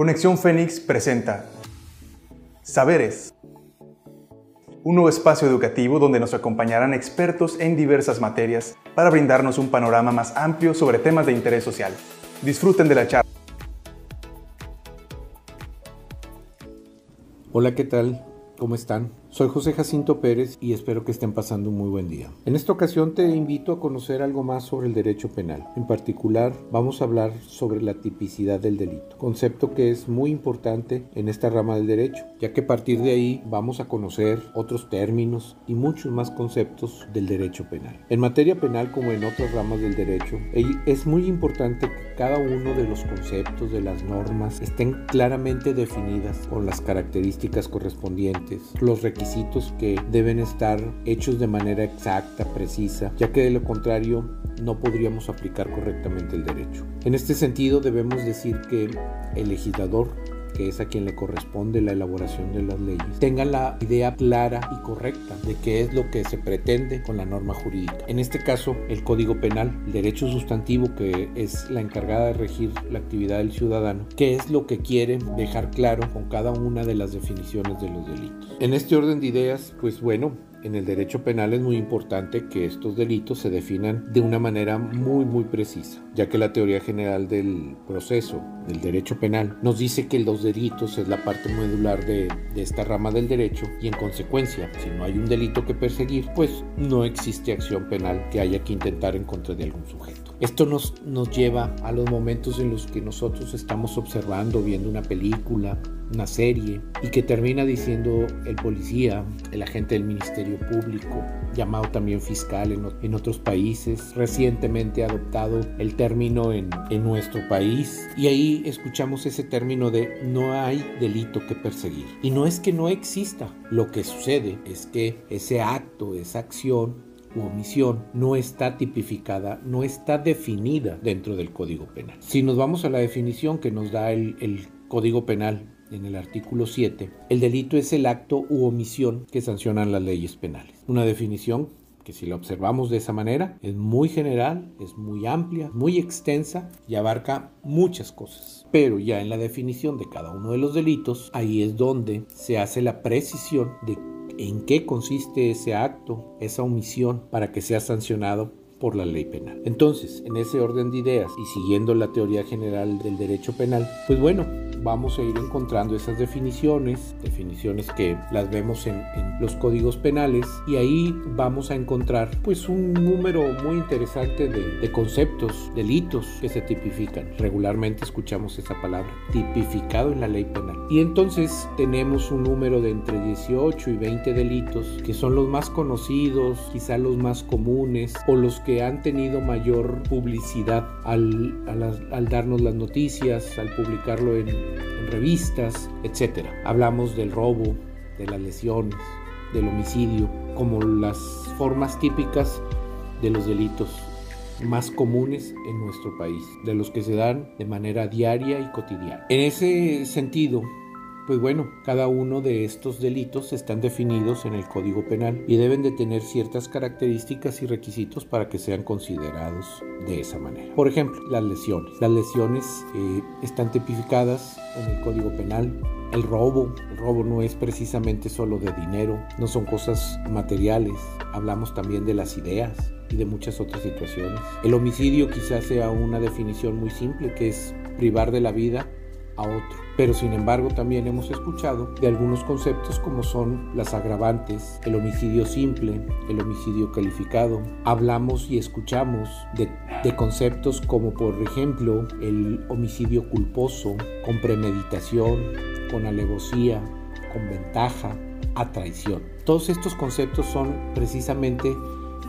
Conexión Fénix presenta Saberes, un nuevo espacio educativo donde nos acompañarán expertos en diversas materias para brindarnos un panorama más amplio sobre temas de interés social. Disfruten de la charla. Hola, ¿qué tal? ¿Cómo están? Soy José Jacinto Pérez y espero que estén pasando un muy buen día. En esta ocasión te invito a conocer algo más sobre el derecho penal. En particular, vamos a hablar sobre la tipicidad del delito, concepto que es muy importante en esta rama del derecho, ya que a partir de ahí vamos a conocer otros términos y muchos más conceptos del derecho penal. En materia penal, como en otras ramas del derecho, es muy importante que cada uno de los conceptos de las normas estén claramente definidas con las características correspondientes, los requisitos que deben estar hechos de manera exacta, precisa, ya que de lo contrario no podríamos aplicar correctamente el derecho. En este sentido debemos decir que el legislador que es a quien le corresponde la elaboración de las leyes, tenga la idea clara y correcta de qué es lo que se pretende con la norma jurídica. En este caso, el Código Penal, el derecho sustantivo que es la encargada de regir la actividad del ciudadano, qué es lo que quiere dejar claro con cada una de las definiciones de los delitos. En este orden de ideas, pues bueno, en el derecho penal es muy importante que estos delitos se definan de una manera muy muy precisa, ya que la teoría general del proceso del derecho penal nos dice que los delitos es la parte medular de, de esta rama del derecho y en consecuencia, si no hay un delito que perseguir, pues no existe acción penal que haya que intentar en contra de algún sujeto. Esto nos, nos lleva a los momentos en los que nosotros estamos observando, viendo una película, una serie y que termina diciendo el policía, el agente del Ministerio Público, llamado también fiscal en, otros países, recientemente adoptado el término en nuestro país y ahí escuchamos ese término de no hay delito que perseguir. Y no es que no exista, lo que sucede es que ese acto, esa acción u omisión no está tipificada, no está definida dentro del Código Penal. Si nos vamos a la definición que nos da el, el Código Penal en el artículo 7, el delito es el acto u omisión que sancionan las leyes penales. Una definición que si la observamos de esa manera es muy general, es muy amplia, muy extensa y abarca muchas cosas. Pero ya en la definición de cada uno de los delitos, ahí es donde se hace la precisión de en qué consiste ese acto, esa omisión, para que sea sancionado por la ley penal. Entonces, en ese orden de ideas y siguiendo la teoría general del derecho penal, pues bueno, vamos a ir encontrando esas definiciones, definiciones que las vemos en, los códigos penales y ahí vamos a encontrar pues un número muy interesante de, conceptos, delitos que se tipifican. Regularmente escuchamos esa palabra, tipificado en la ley penal. Y entonces tenemos un número de entre 18 y 20 delitos que son los más conocidos, quizá los más comunes o los que han tenido mayor publicidad al, al darnos las noticias, al publicarlo en, en revistas, etc. Hablamos del robo, de las lesiones, del homicidio, como las formas típicas de los delitos más comunes en nuestro país, de los que se dan de manera diaria y cotidiana. En ese sentido, pues bueno, cada uno de estos delitos están definidos en el Código Penal y deben de tener ciertas características y requisitos para que sean considerados de esa manera. Por ejemplo, las lesiones. Las lesiones eh, están tipificadas en el Código Penal el robo, el robo no es precisamente solo de dinero, no son cosas materiales, hablamos también de las ideas y de muchas otras situaciones. El homicidio quizás sea una definición muy simple, que es privar de la vida a otro. Pero sin embargo también hemos escuchado de algunos conceptos como son las agravantes, el homicidio simple, el homicidio calificado. Hablamos y escuchamos de, de conceptos como por ejemplo el homicidio culposo, con premeditación, con alevosía, con ventaja, a traición. Todos estos conceptos son precisamente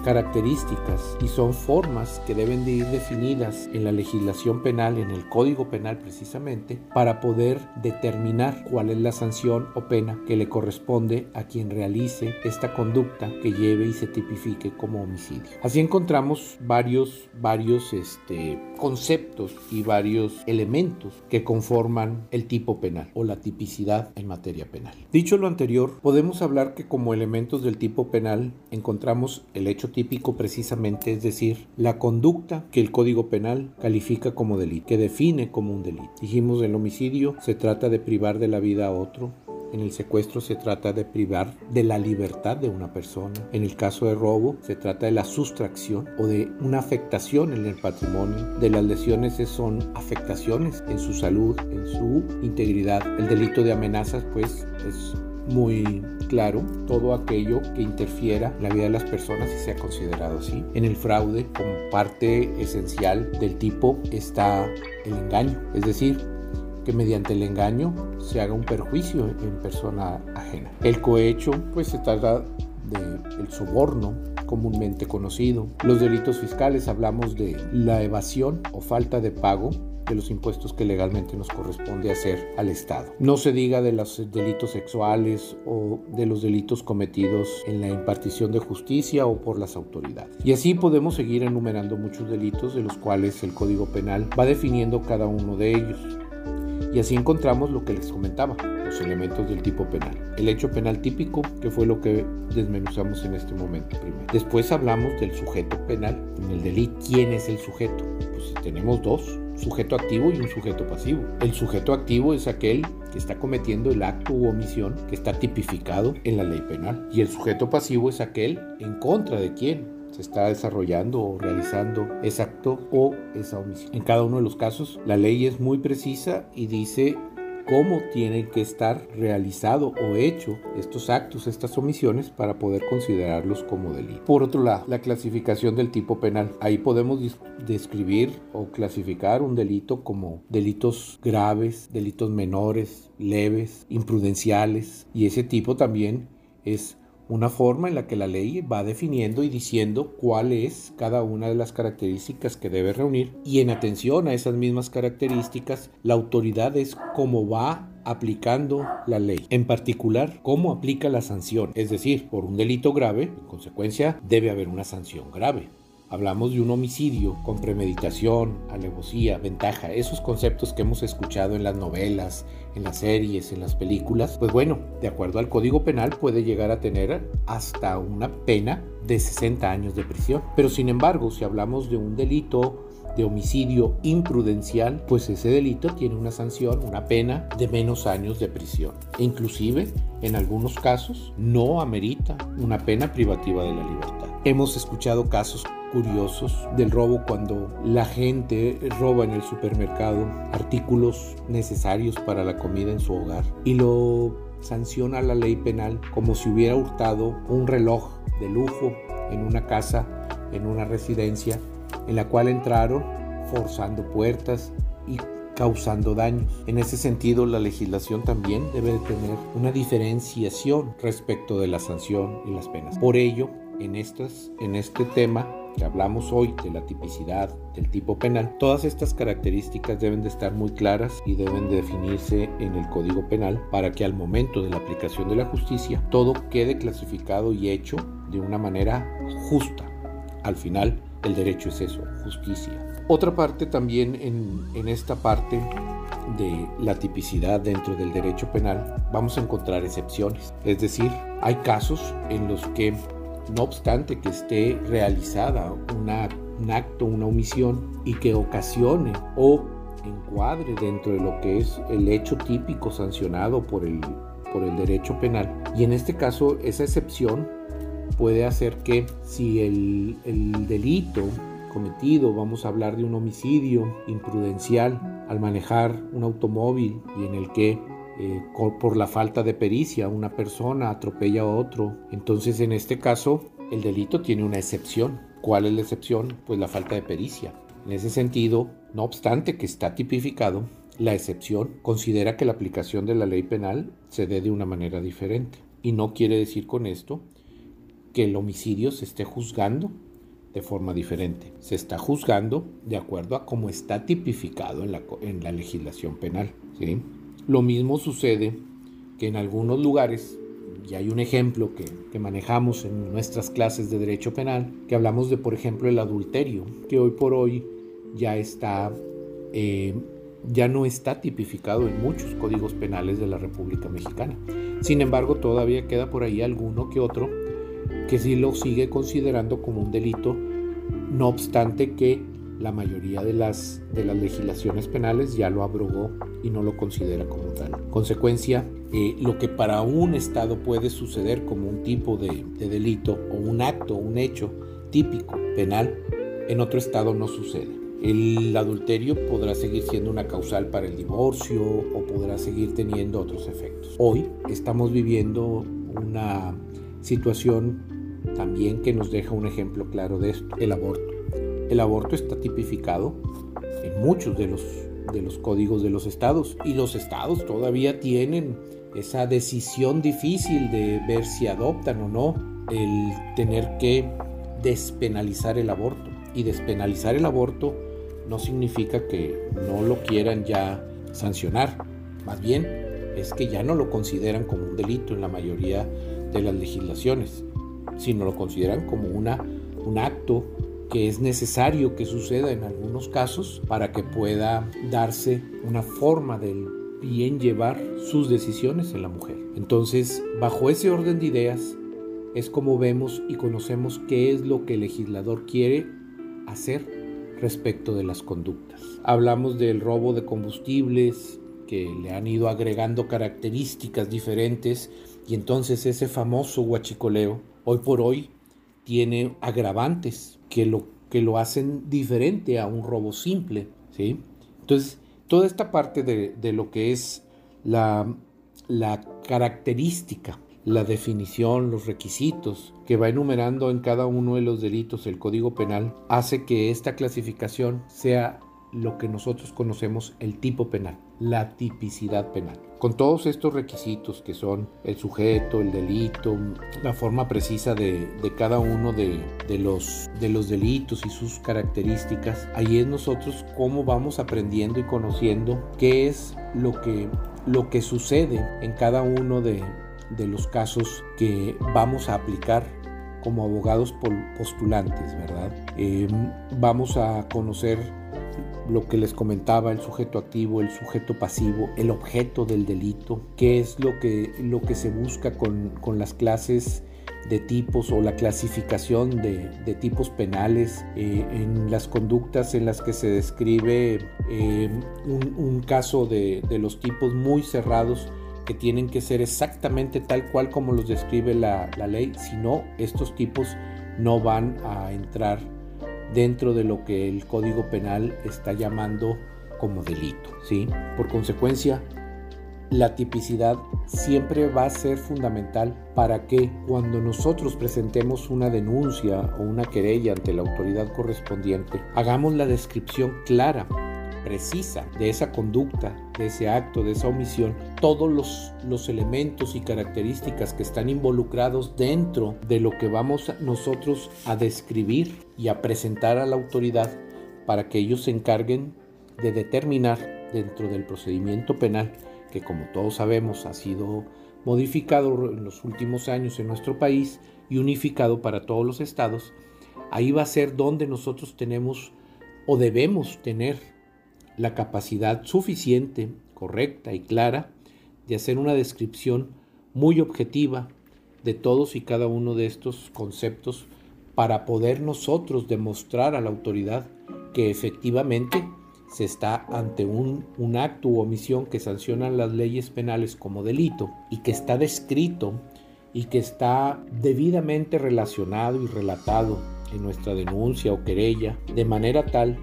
características y son formas que deben de ir definidas en la legislación penal, en el Código Penal precisamente, para poder determinar cuál es la sanción o pena que le corresponde a quien realice esta conducta que lleve y se tipifique como homicidio. Así encontramos varios, varios este, conceptos y varios elementos que conforman el tipo penal o la tipicidad en materia penal. Dicho lo anterior, podemos hablar que como elementos del tipo penal encontramos el hecho típico precisamente, es decir, la conducta que el Código Penal califica como delito, que define como un delito. Dijimos, el homicidio se trata de privar de la vida a otro, en el secuestro se trata de privar de la libertad de una persona. En el caso de robo se trata de la sustracción o de una afectación en el patrimonio. De las lesiones son afectaciones en su salud, en su integridad. El delito de amenazas pues es muy claro todo aquello que interfiera en la vida de las personas y sea considerado así. En el fraude, como parte esencial del tipo, está el engaño, es decir, que mediante el engaño se haga un perjuicio en persona ajena. El cohecho, pues se trata del soborno comúnmente conocido. Los delitos fiscales hablamos de la evasión o falta de pago de los impuestos que legalmente nos corresponde hacer al Estado. No se diga de los delitos sexuales o de los delitos cometidos en la impartición de justicia o por las autoridades. Y así podemos seguir enumerando muchos delitos de los cuales el Código Penal va definiendo cada uno de ellos. Y así encontramos lo que les comentaba, los elementos del tipo penal. El hecho penal típico, que fue lo que desmenuzamos en este momento primero. Después hablamos del sujeto penal, en el delito. ¿Quién es el sujeto? Pues tenemos dos, sujeto activo y un sujeto pasivo. El sujeto activo es aquel que está cometiendo el acto u omisión que está tipificado en la ley penal. Y el sujeto pasivo es aquel en contra de quién, se está desarrollando o realizando ese acto o esa omisión. En cada uno de los casos, la ley es muy precisa y dice cómo tienen que estar realizado o hecho estos actos, estas omisiones para poder considerarlos como delito. Por otro lado, la clasificación del tipo penal. Ahí podemos describir o clasificar un delito como delitos graves, delitos menores, leves, imprudenciales y ese tipo también es una forma en la que la ley va definiendo y diciendo cuál es cada una de las características que debe reunir. Y en atención a esas mismas características la autoridad es cómo va aplicando la ley, en particular cómo aplica la sanción, es decir, por un delito grave, en consecuencia debe haber una sanción grave. Hablamos de un homicidio con premeditación, alevosía, ventaja, esos conceptos que hemos escuchado en las novelas, en las series, en las películas. Pues bueno, de acuerdo al Código Penal puede llegar a tener hasta una pena de 60 años de prisión. Pero sin embargo, si hablamos de un delito de homicidio imprudencial, pues ese delito tiene una sanción, una pena de menos años de prisión. E inclusive, en algunos casos, no amerita una pena privativa de la libertad. Hemos escuchado casos curiosos del robo cuando la gente roba en el supermercado artículos necesarios para la comida en su hogar y lo sanciona la ley penal como si hubiera hurtado un reloj de lujo en una casa, en una residencia en la cual entraron forzando puertas y causando daños. En ese sentido, la legislación también debe de tener una diferenciación respecto de la sanción y las penas. Por ello, en, estas, en este tema que hablamos hoy de la tipicidad del tipo penal, todas estas características deben de estar muy claras y deben de definirse en el Código Penal para que al momento de la aplicación de la justicia todo quede clasificado y hecho de una manera justa. Al final, el derecho es eso, justicia. Otra parte también en, en esta parte de la tipicidad dentro del derecho penal, vamos a encontrar excepciones. Es decir, hay casos en los que no obstante que esté realizada un acto, una omisión y que ocasione o encuadre dentro de lo que es el hecho típico sancionado por el, por el derecho penal. Y en este caso, esa excepción puede hacer que si el delito cometido, vamos a hablar de un homicidio imprudencial al manejar un automóvil y en el que eh, por la falta de pericia, una persona atropella a otro. Entonces, en este caso, el delito tiene una excepción. ¿Cuál es la excepción? Pues la falta de pericia. En ese sentido, no obstante que está tipificado, la excepción considera que la aplicación de la ley penal se dé de una manera diferente. Y no quiere decir con esto que el homicidio se esté juzgando de forma diferente. Se está juzgando de acuerdo a cómo está tipificado en la, en la legislación penal. ¿sí? Lo mismo sucede que en algunos lugares, y hay un ejemplo que, manejamos en nuestras clases de derecho penal, que hablamos de, por ejemplo, el adulterio, que hoy por hoy ya está, eh, ya no está tipificado en muchos códigos penales de la República Mexicana. Sin embargo, todavía queda por ahí alguno que otro que sí lo sigue considerando como un delito, no obstante que la mayoría de las, de las legislaciones penales ya lo abrogó y no lo considera como tal. Consecuencia, eh, lo que para un Estado puede suceder como un tipo de, de delito o un acto, un hecho típico penal, en otro Estado no sucede. El adulterio podrá seguir siendo una causal para el divorcio o podrá seguir teniendo otros efectos. Hoy estamos viviendo una situación también que nos deja un ejemplo claro de esto, el aborto. El aborto está tipificado en muchos de los, de los códigos de los estados y los estados todavía tienen esa decisión difícil de ver si adoptan o no el tener que despenalizar el aborto. Y despenalizar el aborto no significa que no lo quieran ya sancionar. Más bien es que ya no lo consideran como un delito en la mayoría de las legislaciones, sino lo consideran como una, un acto que es necesario que suceda en algunos casos para que pueda darse una forma del bien llevar sus decisiones en la mujer. Entonces, bajo ese orden de ideas, es como vemos y conocemos qué es lo que el legislador quiere hacer respecto de las conductas. Hablamos del robo de combustibles que le han ido agregando características diferentes y entonces ese famoso huachicoleo hoy por hoy tiene agravantes que lo, que lo hacen diferente a un robo simple. ¿sí? Entonces, toda esta parte de, de lo que es la, la característica la definición, los requisitos que va enumerando en cada uno de los delitos el Código Penal, hace que esta clasificación sea lo que nosotros conocemos el tipo penal, la tipicidad penal. Con todos estos requisitos que son el sujeto, el delito, la forma precisa de, cada uno de, los, de los delitos y sus características, ahí es nosotros cómo vamos aprendiendo y conociendo qué es lo que, lo que sucede en cada uno de, de los casos que vamos a aplicar como abogados postulantes, ¿verdad? Em, vamos a conocer lo que les comentaba, el sujeto activo, el sujeto pasivo, el objeto del delito, qué es lo que, lo que se busca con, las clases de tipos o la clasificación de, tipos penales eh, en las conductas en las que se describe em, un, caso de, de los tipos muy cerrados que tienen que ser exactamente tal cual como los describe la, ley, si no, estos tipos no van a entrar dentro de lo que el Código Penal está llamando como delito, ¿sí? Por consecuencia, la tipicidad siempre va a ser fundamental para que cuando nosotros presentemos una denuncia o una querella ante la autoridad correspondiente, hagamos la descripción clara precisa de esa conducta, de ese acto, de esa omisión, todos los, los elementos y características que están involucrados dentro de lo que vamos nosotros a describir y a presentar a la autoridad para que ellos se encarguen de determinar dentro del procedimiento penal, que como todos sabemos ha sido modificado en los últimos años en nuestro país y unificado para todos los estados, ahí va a ser donde nosotros tenemos o debemos tener la capacidad suficiente, correcta y clara de hacer una descripción muy objetiva de todos y cada uno de estos conceptos para poder nosotros demostrar a la autoridad que efectivamente se está ante un, un acto u omisión que sancionan las leyes penales como delito y que está descrito y que está debidamente relacionado y relatado en nuestra denuncia o querella de manera tal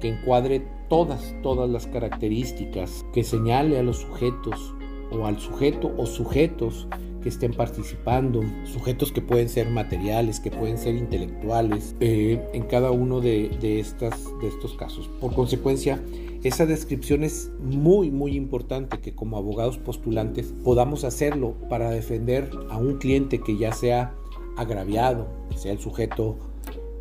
que encuadre todas, todas las características que señale a los sujetos o al sujeto o sujetos que estén participando, sujetos que pueden ser materiales, que pueden ser intelectuales, eh, en cada uno de, estas, de estos casos. Por consecuencia, esa descripción es muy, muy importante que como abogados postulantes podamos hacerlo para defender a un cliente que ya sea agraviado, que sea el sujeto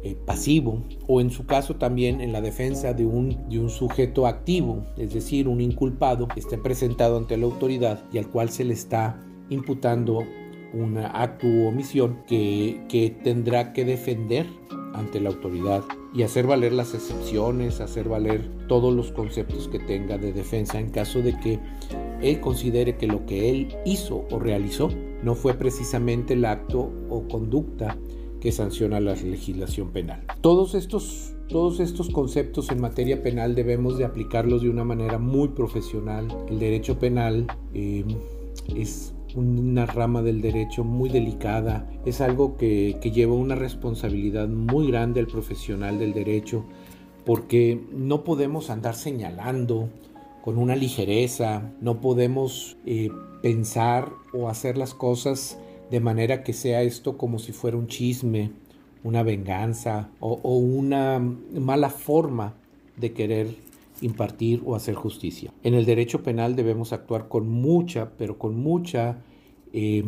eh, pasivo o en su caso también en la defensa de un, de un sujeto activo, es decir, un inculpado que esté presentado ante la autoridad y al cual se le está imputando un acto u omisión que, que tendrá que defender ante la autoridad y hacer valer las excepciones, hacer valer todos los conceptos que tenga de defensa en caso de que él considere que lo que él hizo o realizó no fue precisamente el acto o conducta que sanciona la legislación penal. Todos estos, todos estos conceptos en materia penal debemos de aplicarlos de una manera muy profesional. El derecho penal eh, es una rama del derecho muy delicada, es algo que, lleva una responsabilidad muy grande al profesional del derecho, porque no podemos andar señalando con una ligereza, no podemos eh, pensar o hacer las cosas de manera que sea esto como si fuera un chisme, una venganza o, una mala forma de querer impartir o hacer justicia. En el derecho penal debemos actuar con mucha, pero con mucha, eh,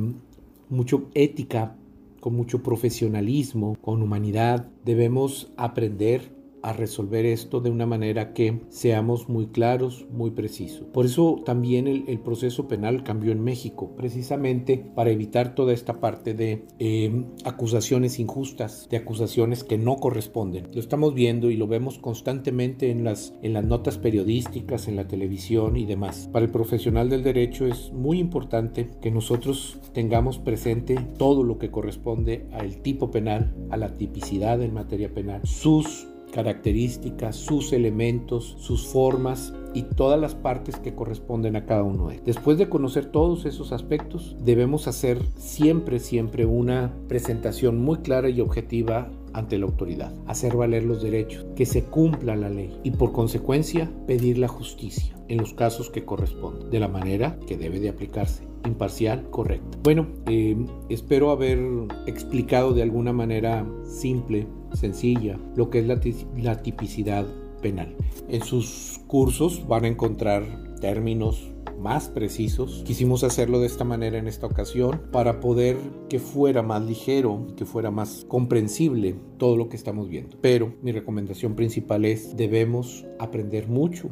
mucho ética, con mucho profesionalismo, con humanidad. Debemos aprender a resolver esto de una manera que seamos muy claros, muy precisos. Por eso también el, proceso penal cambió en México, precisamente para evitar toda esta parte de em, acusaciones injustas, de acusaciones que no corresponden. Lo estamos viendo y lo vemos constantemente en las, en las notas periodísticas, en la televisión y demás. Para el profesional del derecho es muy importante que nosotros tengamos presente todo lo que corresponde al tipo penal, a la tipicidad en materia penal, sus características, sus elementos, sus formas y todas las partes que corresponden a cada uno de ellos. Después de conocer todos esos aspectos, debemos hacer siempre, siempre una presentación muy clara y objetiva ante la autoridad, hacer valer los derechos, que se cumpla la ley y por consecuencia pedir la justicia en los casos que corresponden, de la manera que debe de aplicarse, imparcial, correcta. Bueno, eh, espero haber explicado de alguna manera simple, sencilla, lo que es la, tipicidad penal. En sus cursos van a encontrar términos más precisos. Quisimos hacerlo de esta manera en esta ocasión para poder que fuera más ligero, que fuera más comprensible todo lo que estamos viendo. Pero mi recomendación principal es debemos aprender mucho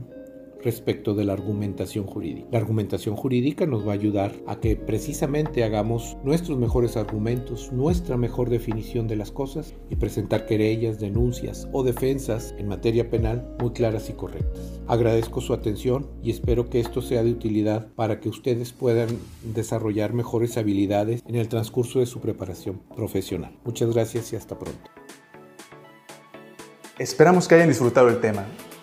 respecto de la argumentación jurídica. La argumentación jurídica nos va a ayudar a que precisamente hagamos nuestros mejores argumentos, nuestra mejor definición de las cosas y presentar querellas, denuncias o defensas en materia penal muy claras y correctas. Agradezco su atención y espero que esto sea de utilidad para que ustedes puedan desarrollar mejores habilidades en el transcurso de su preparación profesional. Muchas gracias y hasta pronto. Esperamos que hayan disfrutado el tema.